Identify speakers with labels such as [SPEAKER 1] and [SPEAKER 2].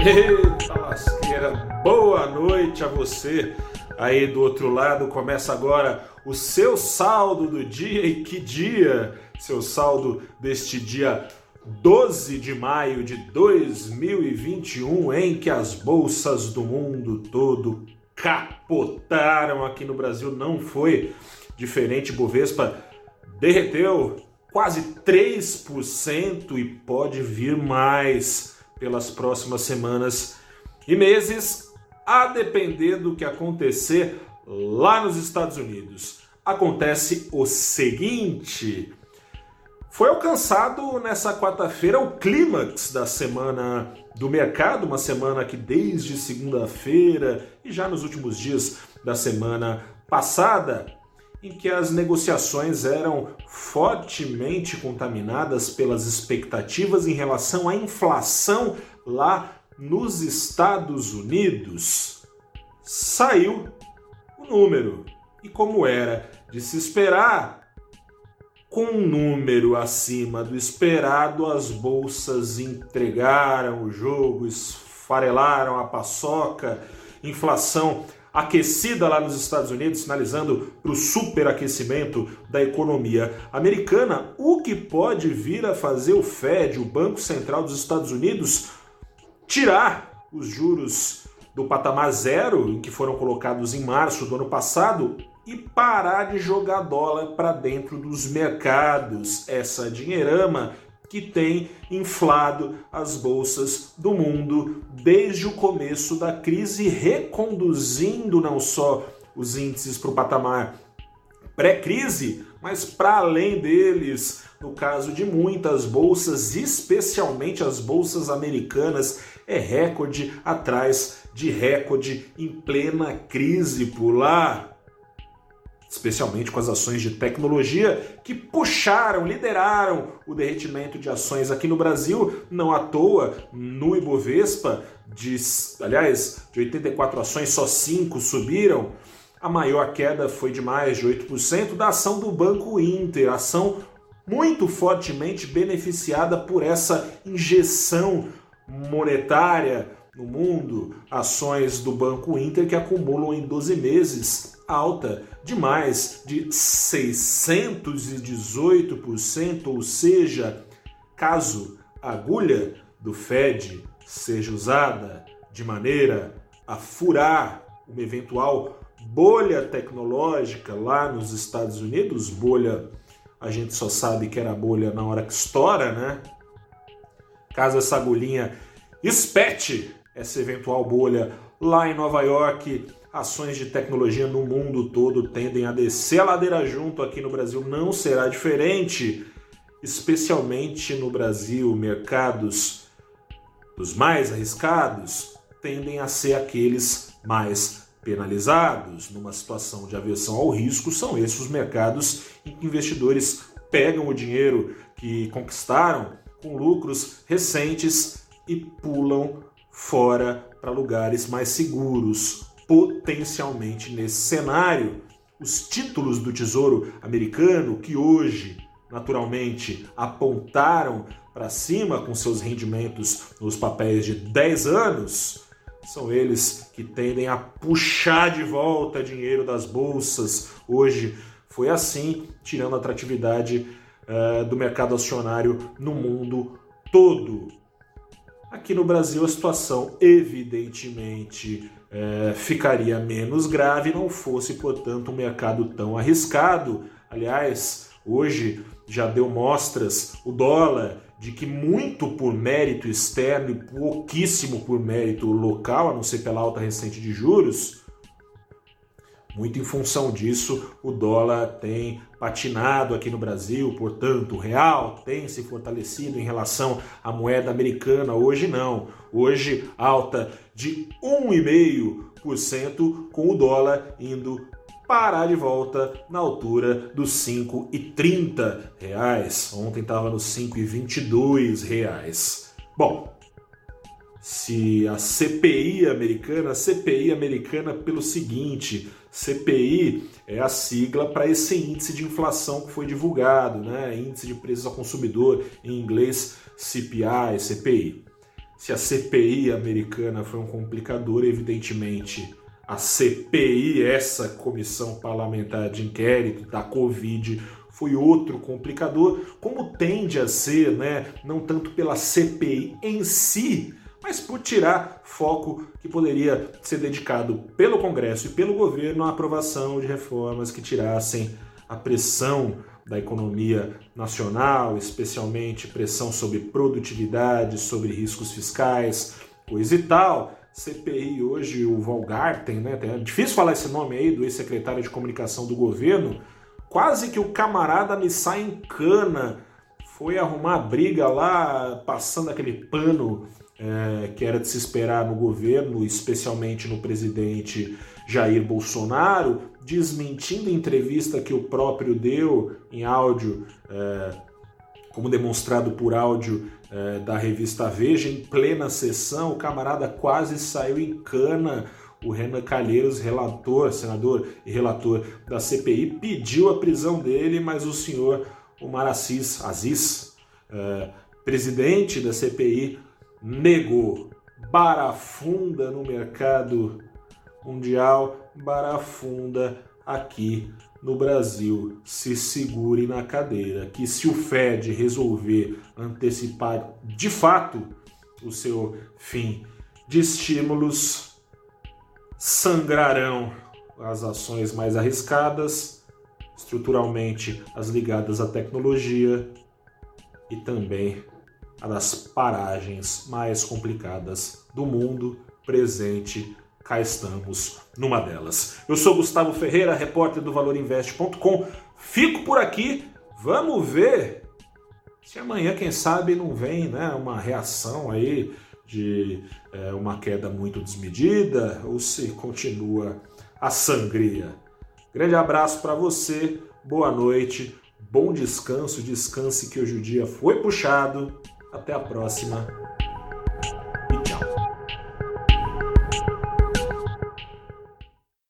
[SPEAKER 1] Eita lasqueira, boa noite a você aí do outro lado. Começa agora o seu saldo do dia e que dia? Seu saldo deste dia 12 de maio de 2021, em que as bolsas do mundo todo capotaram aqui no Brasil, não foi diferente. Bovespa derreteu quase 3% e pode vir mais pelas próximas semanas e meses, a depender do que acontecer lá nos Estados Unidos. Acontece o seguinte: foi alcançado nessa quarta-feira o clímax da semana do mercado, uma semana que desde segunda-feira e já nos últimos dias da semana passada, em que as negociações eram fortemente contaminadas pelas expectativas em relação à inflação lá nos Estados Unidos. Saiu o número. E como era de se esperar, com um número acima do esperado, as bolsas entregaram o jogo, esfarelaram a paçoca, inflação aquecida lá nos Estados Unidos, sinalizando para o superaquecimento da economia americana, o que pode vir a fazer o Fed, o Banco Central dos Estados Unidos, tirar os juros do patamar zero, em que foram colocados em março do ano passado, e parar de jogar dólar para dentro dos mercados. Essa dinheirama que tem inflado as bolsas do mundo desde o começo da crise, reconduzindo não só os índices para o patamar pré-crise, mas para além deles. No caso de muitas bolsas, especialmente as bolsas americanas, é recorde atrás de recorde em plena crise por lá especialmente com as ações de tecnologia que puxaram, lideraram o derretimento de ações aqui no Brasil, não à toa, no Ibovespa, de, aliás, de 84 ações, só 5 subiram. A maior queda foi de mais de 8% da ação do Banco Inter, ação muito fortemente beneficiada por essa injeção monetária no mundo, ações do Banco Inter que acumulam em 12 meses alta de mais de 618%, ou seja, caso a agulha do Fed seja usada de maneira a furar uma eventual bolha tecnológica lá nos Estados Unidos, bolha a gente só sabe que era bolha na hora que estoura, né? Caso essa agulhinha espete essa eventual bolha lá em Nova York, ações de tecnologia no mundo todo tendem a descer a ladeira junto, aqui no Brasil não será diferente, especialmente no Brasil, mercados dos mais arriscados tendem a ser aqueles mais penalizados. Numa situação de aversão ao risco, são esses os mercados em que investidores pegam o dinheiro que conquistaram com lucros recentes e pulam fora para lugares mais seguros. Potencialmente nesse cenário, os títulos do Tesouro americano, que hoje naturalmente apontaram para cima com seus rendimentos nos papéis de 10 anos, são eles que tendem a puxar de volta dinheiro das bolsas. Hoje foi assim, tirando a atratividade uh, do mercado acionário no mundo todo. Aqui no Brasil a situação evidentemente é, ficaria menos grave não fosse, portanto, um mercado tão arriscado. Aliás, hoje já deu mostras o dólar de que muito por mérito externo e pouquíssimo por mérito local, a não ser pela alta recente de juros, muito em função disso, o dólar tem patinado aqui no Brasil, portanto, o real tem se fortalecido em relação à moeda americana. Hoje não. Hoje alta de 1,5% com o dólar indo parar de volta na altura dos 5,30 reais. Ontem estava nos 5,22 reais. Bom, se a CPI americana, a CPI americana pelo seguinte, CPI é a sigla para esse índice de inflação que foi divulgado, né? Índice de preços ao consumidor, em inglês CPI, CPI. se a CPI americana foi um complicador, evidentemente a CPI, essa comissão parlamentar de inquérito da Covid, foi outro complicador, como tende a ser, né, não tanto pela CPI em si, mas por tirar foco que poderia ser dedicado pelo Congresso e pelo governo à aprovação de reformas que tirassem a pressão da economia nacional, especialmente pressão sobre produtividade, sobre riscos fiscais, coisa e tal. CPI hoje, o Valgarten, né? É difícil falar esse nome aí do ex-secretário de comunicação do governo, Quase que o camarada me sai em cana. Foi arrumar briga lá, passando aquele pano é, que era de se esperar no governo, especialmente no presidente Jair Bolsonaro, desmentindo a entrevista que o próprio deu em áudio, é, como demonstrado por áudio é, da revista Veja, em plena sessão, o camarada quase saiu em cana. O Renan Calheiros, relator, senador e relator da CPI, pediu a prisão dele, mas o senhor Omar Aziz, Aziz presidente da CPI, negou. Barafunda no mercado mundial, barafunda aqui no Brasil. Se segure na cadeira, que se o Fed resolver antecipar de fato o seu fim de estímulos, sangrarão as ações mais arriscadas, estruturalmente as ligadas à tecnologia e também a das paragens mais complicadas do mundo presente. Cá estamos numa delas. Eu sou Gustavo Ferreira, repórter do ValorInvest.com. Fico por aqui. Vamos ver se amanhã, quem sabe, não vem né, uma reação aí de é, uma queda muito desmedida ou se continua a sangria. Grande abraço para você, boa noite, bom descanso, descanse que hoje o dia foi puxado. Até a próxima